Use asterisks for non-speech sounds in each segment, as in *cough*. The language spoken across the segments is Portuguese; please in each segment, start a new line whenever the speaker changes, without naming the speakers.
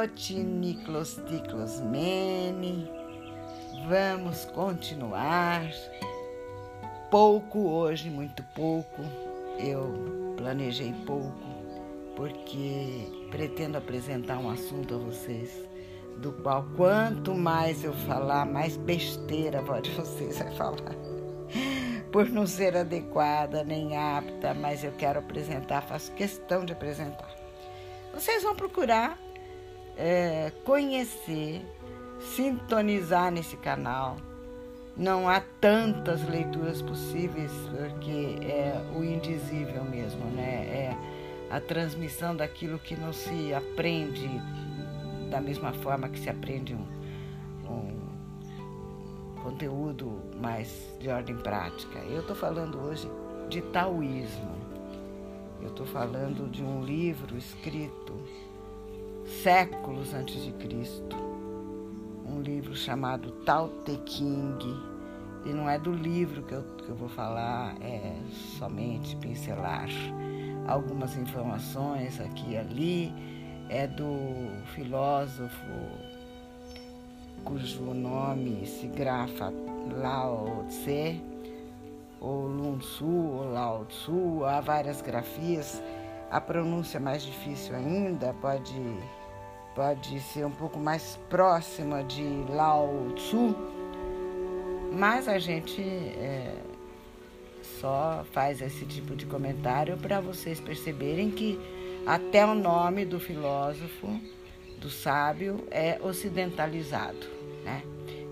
Botiniclosticlosmene. Vamos continuar. Pouco hoje, muito pouco. Eu planejei pouco, porque pretendo apresentar um assunto a vocês, do qual quanto mais eu falar, mais besteira a voz de vocês vai falar. Por não ser adequada nem apta, mas eu quero apresentar, faço questão de apresentar. Vocês vão procurar é, conhecer, sintonizar nesse canal. Não há tantas leituras possíveis, porque é o indizível mesmo, né? É a transmissão daquilo que não se aprende da mesma forma que se aprende um, um conteúdo mais de ordem prática. Eu estou falando hoje de taoísmo. Eu estou falando de um livro escrito séculos antes de Cristo, um livro chamado Tao Te Ching. E não é do livro que eu, que eu vou falar, é somente pincelar algumas informações aqui e ali. É do filósofo cujo nome se grafa Lao Tse, ou Lun Su, ou Lao Tzu, há várias grafias. A pronúncia mais difícil ainda pode pode ser um pouco mais próxima de Lao Tzu, mas a gente é, só faz esse tipo de comentário para vocês perceberem que até o nome do filósofo, do sábio, é ocidentalizado. Né?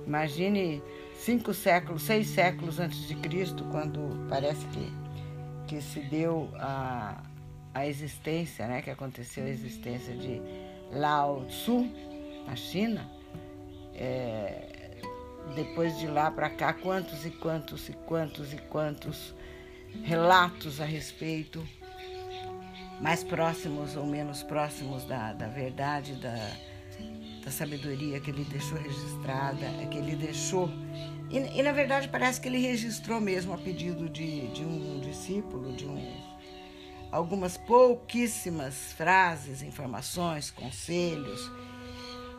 Imagine cinco séculos, seis séculos antes de Cristo, quando parece que, que se deu a, a existência, né? que aconteceu a existência de Lao Tzu, na China, é, depois de lá para cá, quantos e quantos e quantos e quantos relatos a respeito, mais próximos ou menos próximos da, da verdade, da, da sabedoria que ele deixou registrada, que ele deixou. E, e, na verdade parece que ele registrou mesmo a pedido de, de um discípulo, de um algumas pouquíssimas frases, informações, conselhos.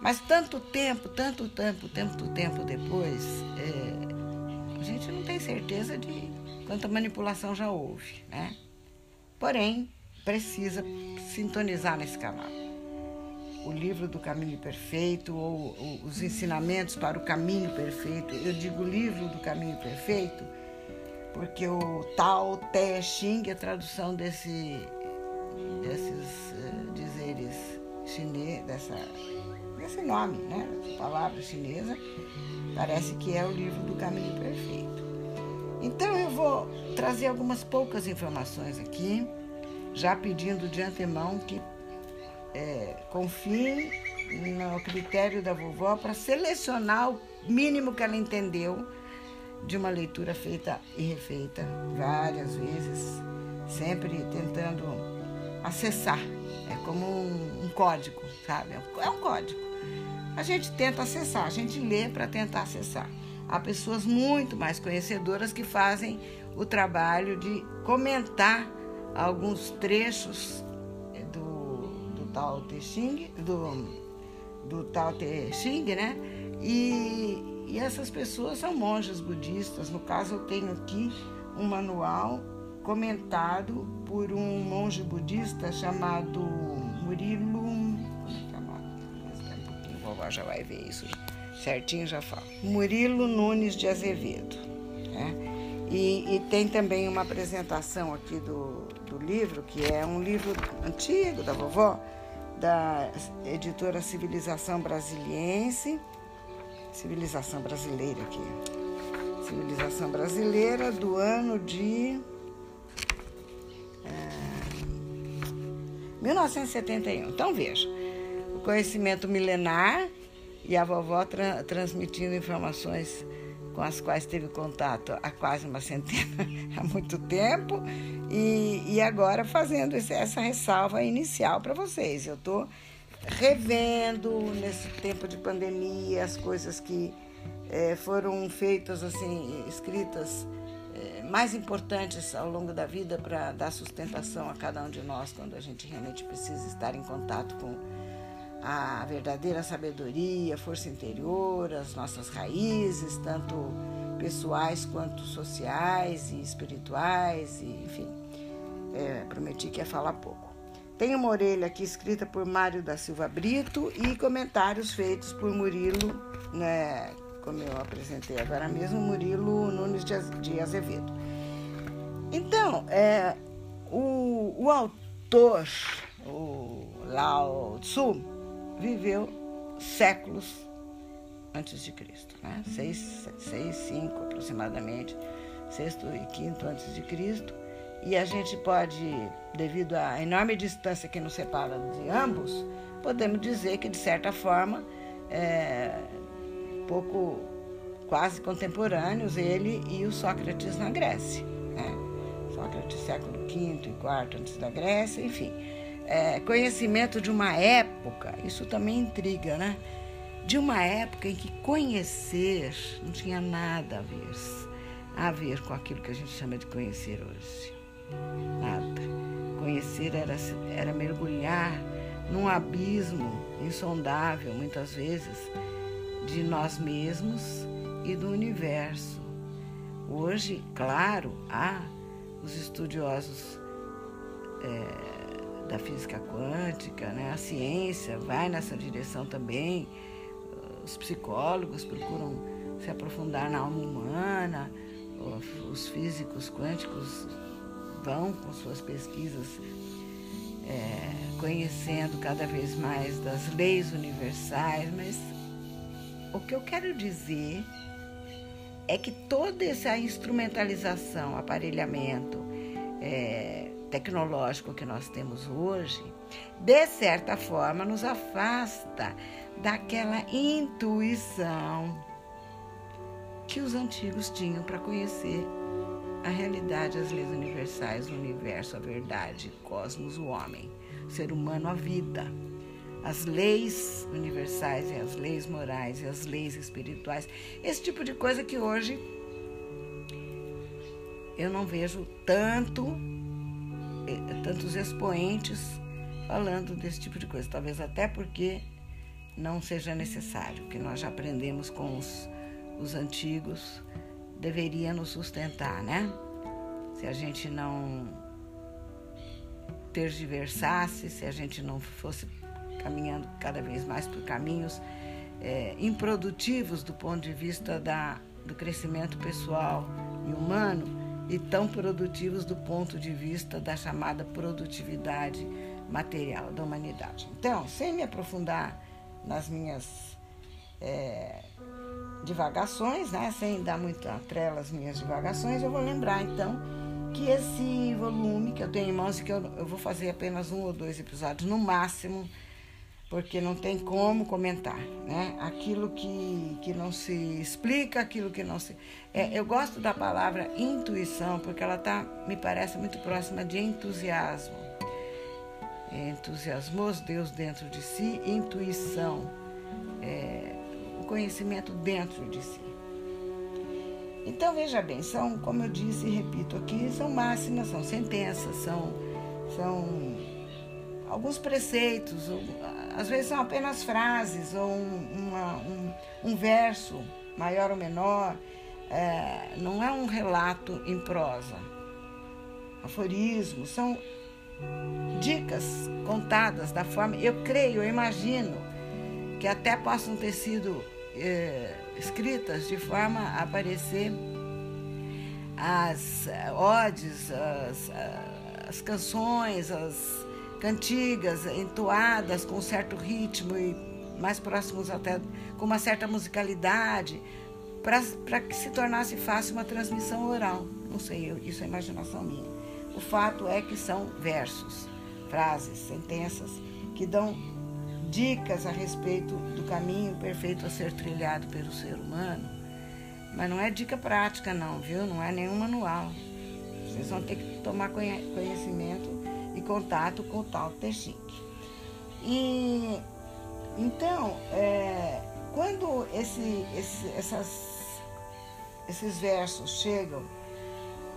Mas tanto tempo, tanto tempo, tanto tempo depois, é, a gente não tem certeza de quanta manipulação já houve, né? Porém, precisa sintonizar nesse canal. O livro do caminho perfeito ou, ou os ensinamentos para o caminho perfeito. Eu digo livro do caminho perfeito porque o Tao Te Ching, a tradução desse, desses uh, dizeres chineses, dessa, desse nome, né? Palavra chinesa, parece que é o livro do caminho perfeito. Então eu vou trazer algumas poucas informações aqui, já pedindo de antemão que é, confiem no critério da vovó para selecionar o mínimo que ela entendeu de uma leitura feita e refeita várias vezes, sempre tentando acessar. É como um, um código, sabe? É um código. A gente tenta acessar, a gente lê para tentar acessar. Há pessoas muito mais conhecedoras que fazem o trabalho de comentar alguns trechos do, do Tao Te Ching, do, do Tao Te Ching, né? E, e essas pessoas são monjas budistas. No caso, eu tenho aqui um manual comentado por um monge budista chamado Murilo. É vovó já vai ver isso certinho, já falo. Murilo Nunes de Azevedo. Né? E, e, tem também uma apresentação aqui do, do livro, que é um livro antigo da vovó, da editora Civilização Brasiliense civilização brasileira aqui. Civilização brasileira do ano de é, 1971. Então veja, o conhecimento milenar e a vovó tra transmitindo informações com as quais teve contato há quase uma centena, *laughs* há muito tempo, e, e agora fazendo essa ressalva inicial para vocês. Eu estou revendo nesse tempo de pandemia as coisas que é, foram feitas, assim, escritas é, mais importantes ao longo da vida para dar sustentação a cada um de nós quando a gente realmente precisa estar em contato com a verdadeira sabedoria, força interior, as nossas raízes, tanto pessoais quanto sociais e espirituais, e, enfim. É, prometi que ia falar pouco. Tem uma orelha aqui escrita por Mário da Silva Brito e comentários feitos por Murilo, né, como eu apresentei agora mesmo, Murilo Nunes de Azevedo. Então, é, o, o autor, o Lao Tzu, viveu séculos antes de Cristo, né? Seis, seis, cinco aproximadamente, sexto e quinto antes de Cristo. E a gente pode, devido à enorme distância que nos separa de ambos, podemos dizer que de certa forma, é, pouco quase contemporâneos ele e o Sócrates na Grécia. Né? Sócrates século V e IV antes da Grécia, enfim. É, conhecimento de uma época, isso também intriga, né? de uma época em que conhecer não tinha nada a ver, a ver com aquilo que a gente chama de conhecer hoje. Nada. Conhecer era, era mergulhar num abismo insondável, muitas vezes, de nós mesmos e do universo. Hoje, claro, há os estudiosos é, da física quântica, né? a ciência vai nessa direção também os psicólogos procuram se aprofundar na alma humana, os físicos quânticos vão com suas pesquisas é, conhecendo cada vez mais das leis universais, mas o que eu quero dizer é que toda essa instrumentalização, aparelhamento é, tecnológico que nós temos hoje, de certa forma, nos afasta daquela intuição que os antigos tinham para conhecer a realidade, as leis universais, o universo, a verdade, cosmos, o homem, o ser humano, a vida. As leis universais e as leis morais e as leis espirituais, esse tipo de coisa que hoje eu não vejo tanto, eh, tantos expoentes falando desse tipo de coisa. Talvez até porque não seja necessário, que nós já aprendemos com os, os antigos, deveria nos sustentar, né? Se a gente não tergiversasse, se a gente não fosse caminhando cada vez mais por caminhos é, improdutivos do ponto de vista da, do crescimento pessoal e humano e tão produtivos do ponto de vista da chamada produtividade material da humanidade. Então, sem me aprofundar nas minhas é, divagações, né? sem dar muita trela às minhas divagações, eu vou lembrar então que esse volume que eu tenho em mãos e que eu, eu vou fazer apenas um ou dois episódios no máximo, porque não tem como comentar, né? Aquilo que, que não se explica, aquilo que não se. É, eu gosto da palavra intuição, porque ela tá, me parece muito próxima de entusiasmo entusiasmou Deus dentro de si, intuição, é, conhecimento dentro de si. Então veja bem, são, como eu disse e repito aqui, são máximas, são sentenças, são, são alguns preceitos, ou, às vezes são apenas frases ou um, uma, um, um verso maior ou menor, é, não é um relato em prosa. Aforismos são dicas contadas da forma. Eu creio, eu imagino que até possam ter sido é, escritas de forma a aparecer as eh, odes, as, as canções, as cantigas entoadas com certo ritmo e mais próximos até com uma certa musicalidade, para que se tornasse fácil uma transmissão oral. Não sei, isso é imaginação minha. O fato é que são versos, frases, sentenças que dão dicas a respeito do caminho perfeito a ser trilhado pelo ser humano. Mas não é dica prática, não, viu? Não é nenhum manual. Vocês vão ter que tomar conhecimento e contato com o tal Texinque. E então, é, quando esse, esse, essas, esses versos chegam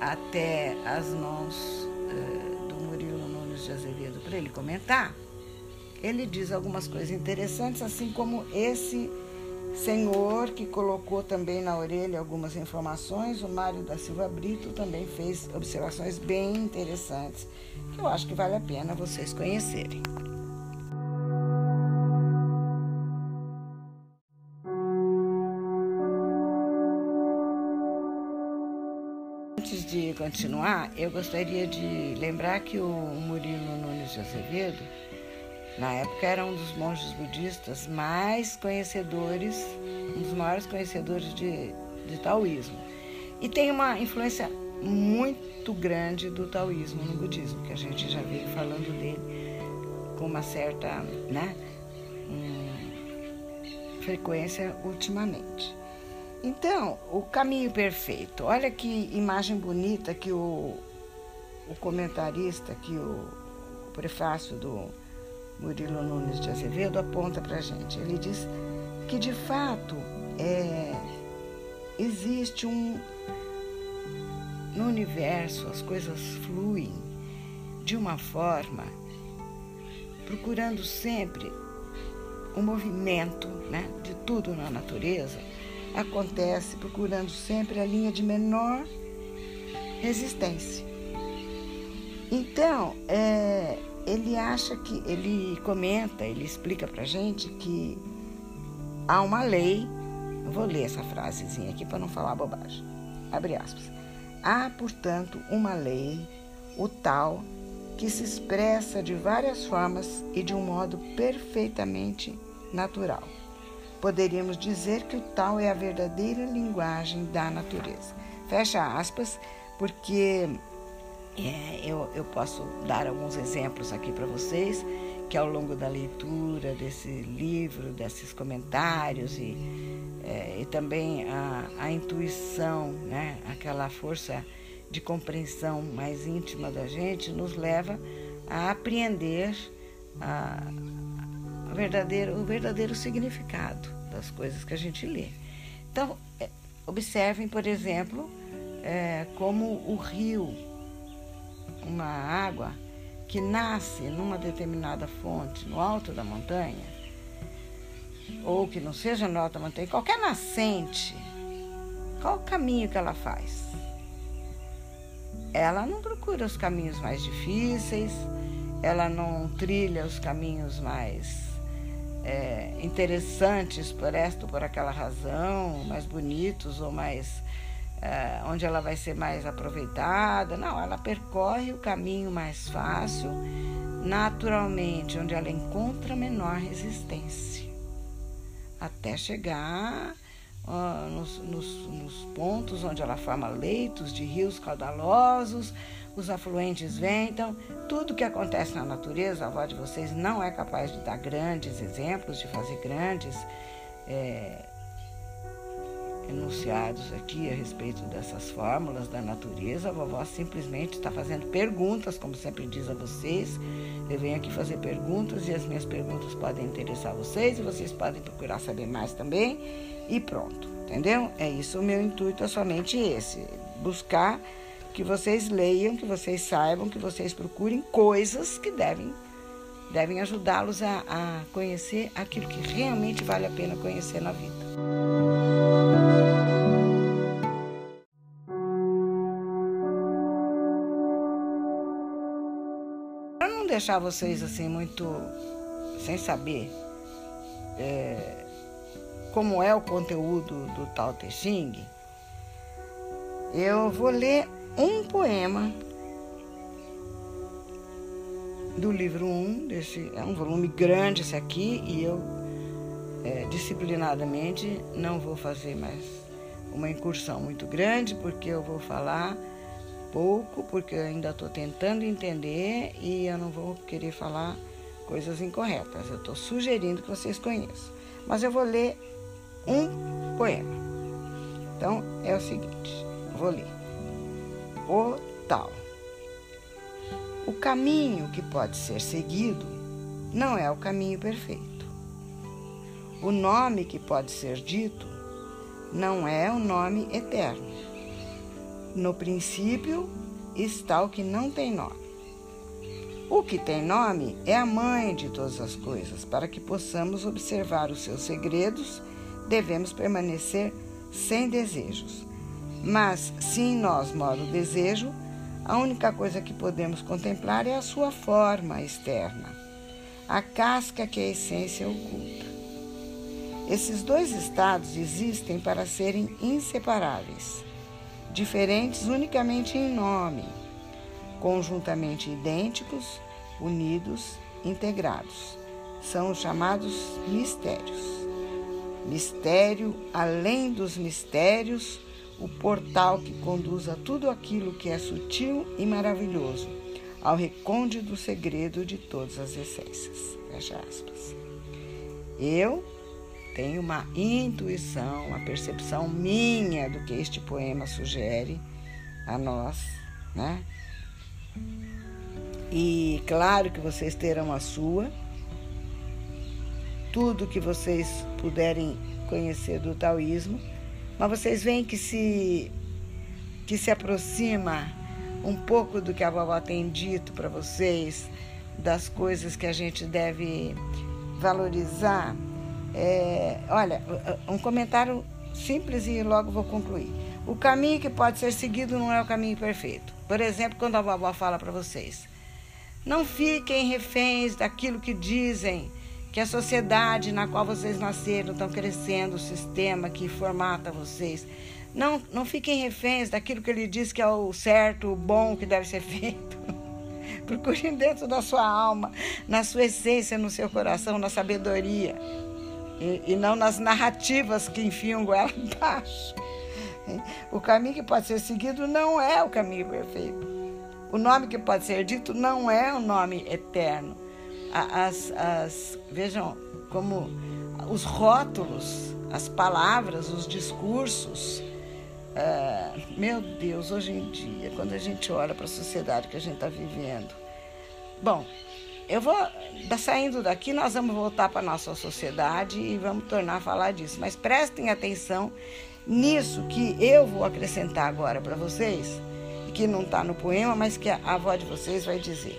até as mãos uh, do Murilo Nunes de Azevedo para ele comentar, ele diz algumas coisas interessantes, assim como esse senhor que colocou também na orelha algumas informações, o Mário da Silva Brito também fez observações bem interessantes, que eu acho que vale a pena vocês conhecerem. Antes de continuar, eu gostaria de lembrar que o Murilo Nunes de Azevedo na época era um dos monges budistas mais conhecedores, um dos maiores conhecedores de, de taoísmo. E tem uma influência muito grande do taoísmo no budismo, que a gente já veio falando dele com uma certa né, um, frequência ultimamente. Então, o caminho perfeito. Olha que imagem bonita que o, o comentarista, que o, o prefácio do Murilo Nunes de Azevedo aponta para a gente. Ele diz que, de fato, é, existe um. No universo, as coisas fluem de uma forma, procurando sempre o movimento né, de tudo na natureza, acontece procurando sempre a linha de menor resistência. Então, é, ele acha que, ele comenta, ele explica para gente que há uma lei, vou ler essa frasezinha aqui para não falar bobagem, abre aspas. Há, portanto, uma lei, o tal, que se expressa de várias formas e de um modo perfeitamente natural. Poderíamos dizer que o tal é a verdadeira linguagem da natureza. Fecha aspas, porque é, eu, eu posso dar alguns exemplos aqui para vocês, que ao longo da leitura desse livro, desses comentários e, é, e também a, a intuição, né, aquela força de compreensão mais íntima da gente, nos leva a apreender a, a verdadeiro, o verdadeiro significado das coisas que a gente lê. Então, é, observem, por exemplo, é, como o rio uma água que nasce numa determinada fonte no alto da montanha, ou que não seja no alto da montanha, qualquer nascente, qual o caminho que ela faz? Ela não procura os caminhos mais difíceis, ela não trilha os caminhos mais é, interessantes por esta ou por aquela razão, mais bonitos ou mais é, onde ela vai ser mais aproveitada. Não, ela percorre o caminho mais fácil, naturalmente, onde ela encontra menor resistência, até chegar uh, nos, nos, nos pontos onde ela forma leitos de rios caudalosos, os afluentes vêm. Então, tudo que acontece na natureza, a avó de vocês não é capaz de dar grandes exemplos, de fazer grandes. É, enunciados aqui a respeito dessas fórmulas da natureza. A vovó simplesmente está fazendo perguntas, como sempre diz a vocês. Eu venho aqui fazer perguntas e as minhas perguntas podem interessar vocês e vocês podem procurar saber mais também. E pronto, entendeu? É isso, o meu intuito é somente esse: buscar que vocês leiam, que vocês saibam, que vocês procurem coisas que devem devem ajudá-los a, a conhecer aquilo que realmente vale a pena conhecer na vida. Deixar vocês assim muito sem saber é, como é o conteúdo do Tao Te Ching, eu vou ler um poema do livro 1, desse, é um volume grande esse aqui, e eu é, disciplinadamente não vou fazer mais uma incursão muito grande, porque eu vou falar pouco, porque eu ainda estou tentando entender e eu não vou querer falar coisas incorretas. Eu estou sugerindo que vocês conheçam. Mas eu vou ler um poema. Então é o seguinte: vou ler. O tal. O caminho que pode ser seguido não é o caminho perfeito. O nome que pode ser dito não é o nome eterno. No princípio está o que não tem nome. O que tem nome é a mãe de todas as coisas. Para que possamos observar os seus segredos, devemos permanecer sem desejos. Mas se em nós mora o desejo, a única coisa que podemos contemplar é a sua forma externa, a casca que a essência oculta. Esses dois estados existem para serem inseparáveis, diferentes unicamente em nome, conjuntamente idênticos, unidos, integrados. São os chamados mistérios. Mistério além dos mistérios, o portal que conduz a tudo aquilo que é sutil e maravilhoso, ao recôndito segredo de todas as essências. Fecha aspas. Eu tenho uma intuição, uma percepção minha do que este poema sugere a nós, né? E claro que vocês terão a sua. Tudo que vocês puderem conhecer do taoísmo, mas vocês veem que se que se aproxima um pouco do que a vovó tem dito para vocês, das coisas que a gente deve valorizar é, olha, um comentário simples e logo vou concluir. O caminho que pode ser seguido não é o caminho perfeito. Por exemplo, quando a vovó fala para vocês: não fiquem reféns daquilo que dizem que a sociedade na qual vocês nasceram estão crescendo, o sistema que formata vocês. Não, não fiquem reféns daquilo que ele diz que é o certo, o bom que deve ser feito. *laughs* Procurem dentro da sua alma, na sua essência, no seu coração, na sabedoria e, e não nas narrativas que enfiam goela *laughs* abaixo. O caminho que pode ser seguido não é o caminho perfeito. O nome que pode ser dito não é o nome eterno. As, as, vejam como os rótulos, as palavras, os discursos. Uh, meu Deus, hoje em dia, quando a gente olha para a sociedade que a gente está vivendo. Bom, eu vou saindo daqui, nós vamos voltar para nossa sociedade e vamos tornar a falar disso. Mas prestem atenção nisso que eu vou acrescentar agora para vocês, que não está no poema, mas que a avó de vocês vai dizer.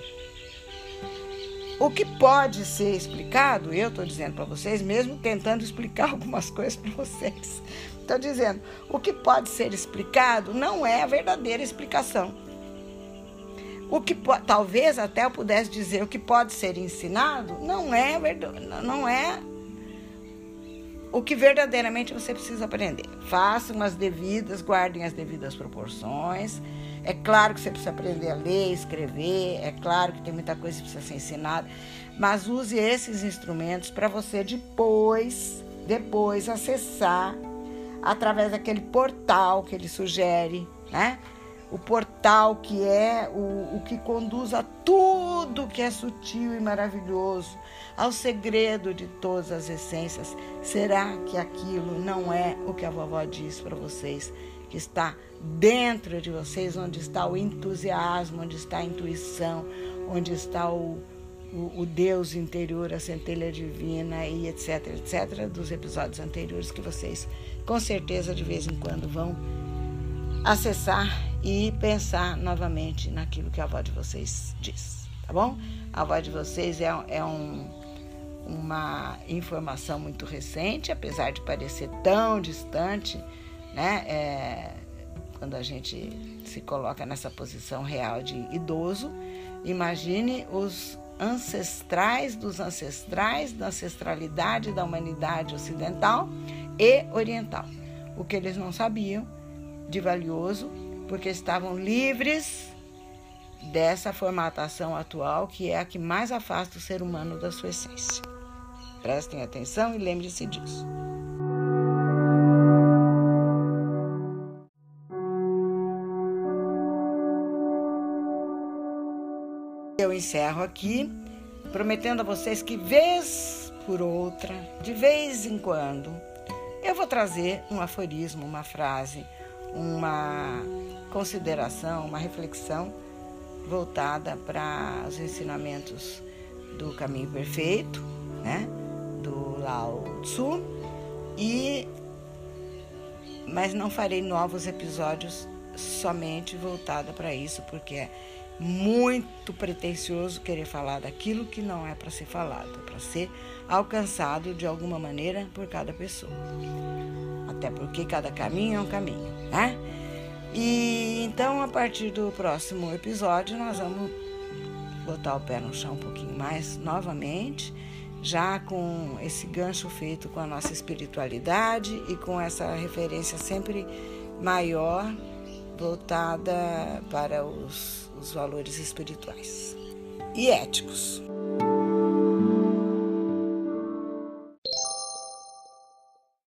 O que pode ser explicado, eu estou dizendo para vocês, mesmo tentando *laughs* explicar algumas coisas para vocês. Estou dizendo, o que pode ser explicado não é a verdadeira explicação. O que talvez até eu pudesse dizer o que pode ser ensinado não é não é o que verdadeiramente você precisa aprender. Façam as devidas, guardem as devidas proporções. É claro que você precisa aprender a ler, escrever, é claro que tem muita coisa que precisa ser ensinada, mas use esses instrumentos para você depois, depois acessar através daquele portal que ele sugere, né? O portal que é o, o que conduz a tudo que é sutil e maravilhoso, ao segredo de todas as essências. Será que aquilo não é o que a vovó diz para vocês? Que está dentro de vocês, onde está o entusiasmo, onde está a intuição, onde está o, o, o Deus interior, a centelha divina e etc, etc, dos episódios anteriores que vocês com certeza de vez em quando vão acessar e pensar novamente naquilo que a avó de vocês diz, tá bom? A avó de vocês é, é um, uma informação muito recente, apesar de parecer tão distante, né? É, quando a gente se coloca nessa posição real de idoso, imagine os ancestrais dos ancestrais da ancestralidade da humanidade ocidental e oriental. O que eles não sabiam de valioso porque estavam livres dessa formatação atual que é a que mais afasta o ser humano da sua essência. Prestem atenção e lembre-se disso. Eu encerro aqui, prometendo a vocês que, vez por outra, de vez em quando, eu vou trazer um aforismo, uma frase, uma consideração, uma reflexão voltada para os ensinamentos do caminho perfeito, né? Do Lao Tzu e mas não farei novos episódios somente voltada para isso, porque muito pretensioso querer falar daquilo que não é para ser falado, é para ser alcançado de alguma maneira por cada pessoa. Até porque cada caminho é um caminho, né? E então, a partir do próximo episódio, nós vamos botar o pé no chão um pouquinho mais novamente, já com esse gancho feito com a nossa espiritualidade e com essa referência sempre maior voltada para os, os valores espirituais e éticos.